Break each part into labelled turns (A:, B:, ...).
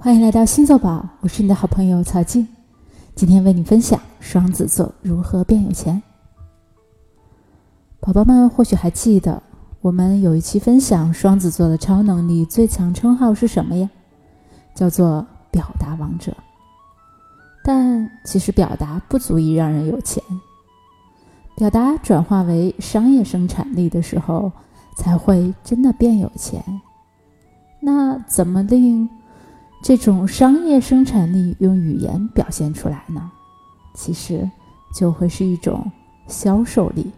A: 欢迎来到星座宝，我是你的好朋友曹静。今天为你分享双子座如何变有钱。宝宝们或许还记得，我们有一期分享双子座的超能力最强称号是什么呀？叫做表达王者。但其实表达不足以让人有钱，表达转化为商业生产力的时候，才会真的变有钱。那怎么令？这种商业生产力用语言表现出来呢，其实就会是一种销售力。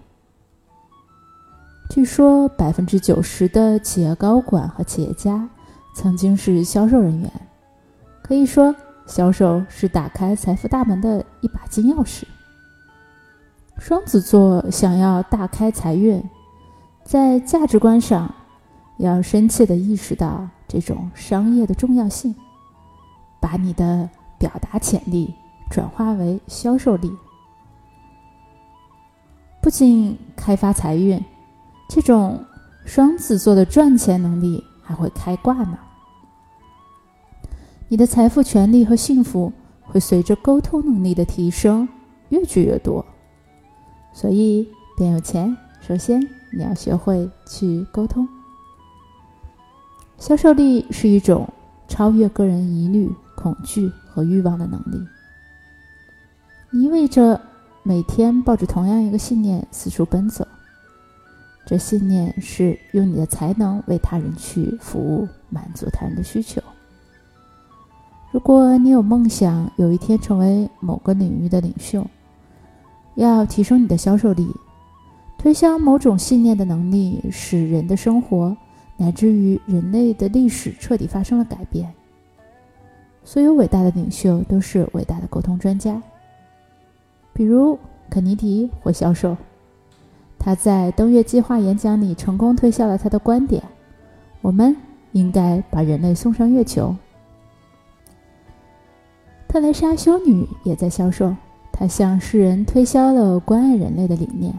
A: 据说百分之九十的企业高管和企业家曾经是销售人员，可以说销售是打开财富大门的一把金钥匙。双子座想要大开财运，在价值观上要深切的意识到这种商业的重要性。把你的表达潜力转化为销售力，不仅开发财运，这种双子座的赚钱能力还会开挂呢。你的财富、权利和幸福会随着沟通能力的提升越聚越多。所以变有钱，首先你要学会去沟通。销售力是一种超越个人疑虑。恐惧和欲望的能力，意味着每天抱着同样一个信念四处奔走。这信念是用你的才能为他人去服务，满足他人的需求。如果你有梦想，有一天成为某个领域的领袖，要提升你的销售力，推销某种信念的能力，使人的生活乃至于人类的历史彻底发生了改变。所有伟大的领袖都是伟大的沟通专家。比如肯尼迪会销售，他在登月计划演讲里成功推销了他的观点：我们应该把人类送上月球。特蕾莎修女也在销售，她向世人推销了关爱人类的理念。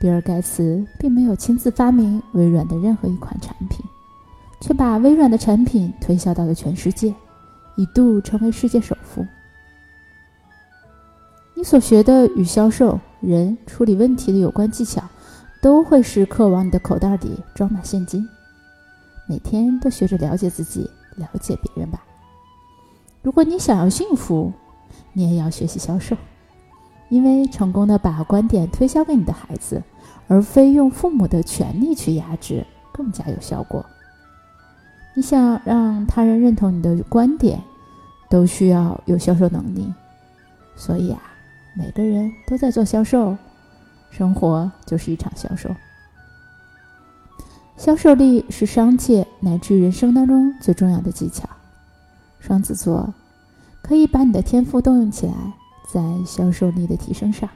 A: 比尔盖茨并没有亲自发明微软的任何一款产品。却把微软的产品推销到了全世界，一度成为世界首富。你所学的与销售、人处理问题的有关技巧，都会时刻往你的口袋里装满现金。每天都学着了解自己，了解别人吧。如果你想要幸福，你也要学习销售，因为成功的把观点推销给你的孩子，而非用父母的权利去压制，更加有效果。你想让他人认同你的观点，都需要有销售能力。所以啊，每个人都在做销售，生活就是一场销售。销售力是商界乃至人生当中最重要的技巧。双子座可以把你的天赋动用起来，在销售力的提升上。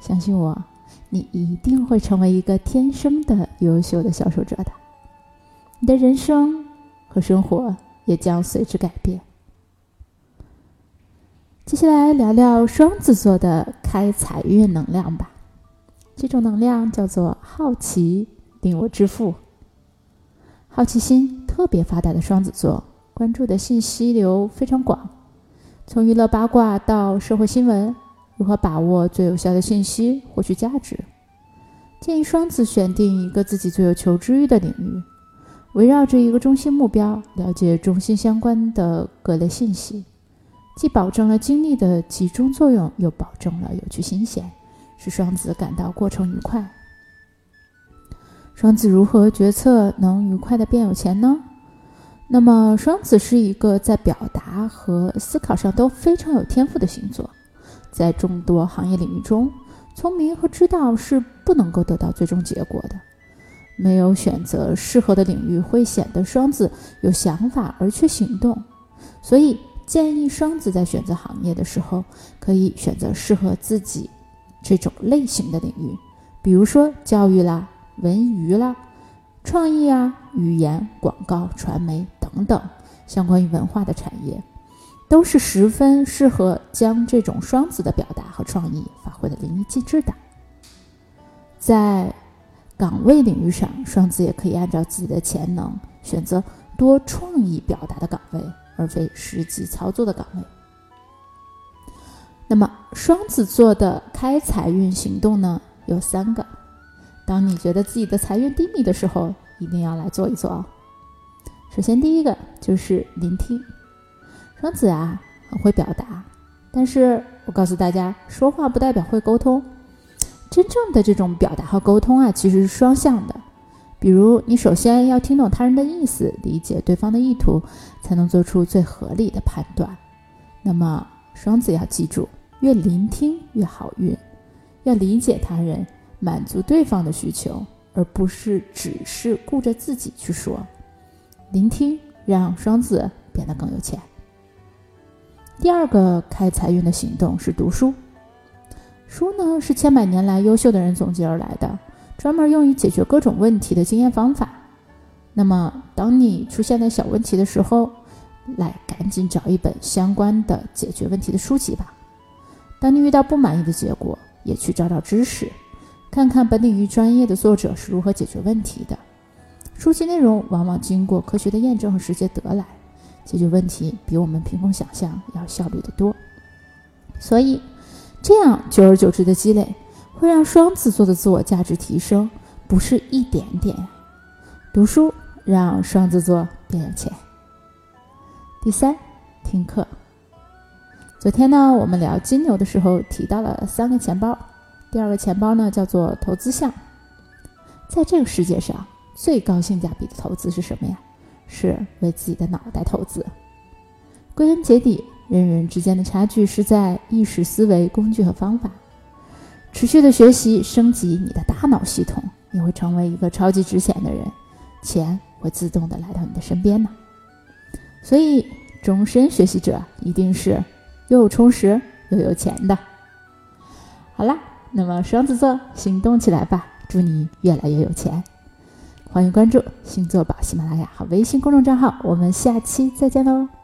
A: 相信我，你一定会成为一个天生的优秀的销售者的。你的人生。和生活也将随之改变。接下来聊聊双子座的开财运能量吧。这种能量叫做好奇，令我致富。好奇心特别发达的双子座，关注的信息流非常广，从娱乐八卦到社会新闻，如何把握最有效的信息获取价值？建议双子选定一个自己最有求知欲的领域。围绕着一个中心目标，了解中心相关的各类信息，既保证了精力的集中作用，又保证了有趣新鲜，使双子感到过程愉快。双子如何决策能愉快的变有钱呢？那么，双子是一个在表达和思考上都非常有天赋的星座，在众多行业领域中，聪明和知道是不能够得到最终结果的。没有选择适合的领域，会显得双子有想法而缺行动。所以建议双子在选择行业的时候，可以选择适合自己这种类型的领域，比如说教育啦、文娱啦、创意啊、语言、广告、传媒等等相关于文化的产业，都是十分适合将这种双子的表达和创意发挥的淋漓尽致的。在岗位领域上，双子也可以按照自己的潜能选择多创意表达的岗位，而非实际操作的岗位。那么双子座的开财运行动呢，有三个。当你觉得自己的财运低迷的时候，一定要来做一做哦。首先，第一个就是聆听。双子啊，很会表达，但是我告诉大家，说话不代表会沟通。真正的这种表达和沟通啊，其实是双向的。比如，你首先要听懂他人的意思，理解对方的意图，才能做出最合理的判断。那么，双子要记住，越聆听越好运，要理解他人，满足对方的需求，而不是只是顾着自己去说。聆听让双子变得更有钱。第二个开财运的行动是读书。书呢是千百年来优秀的人总结而来的，专门用于解决各种问题的经验方法。那么，当你出现了小问题的时候，来赶紧找一本相关的解决问题的书籍吧。当你遇到不满意的结果，也去找找知识，看看本领域专业的作者是如何解决问题的。书籍内容往往经过科学的验证和实践得来，解决问题比我们凭空想象要效率的多。所以。这样久而久之的积累，会让双子座的自我价值提升，不是一点点。读书让双子座变有钱。第三，听课。昨天呢，我们聊金牛的时候提到了三个钱包，第二个钱包呢叫做投资项。在这个世界上，最高性价比的投资是什么呀？是为自己的脑袋投资。归根结底。人与人之间的差距是在意识、思维、工具和方法。持续的学习，升级你的大脑系统，你会成为一个超级值钱的人，钱会自动的来到你的身边呢。所以，终身学习者一定是又充实又有钱的。好啦，那么双子座行动起来吧，祝你越来越有钱！欢迎关注星座宝喜马拉雅和微信公众账号，我们下期再见喽。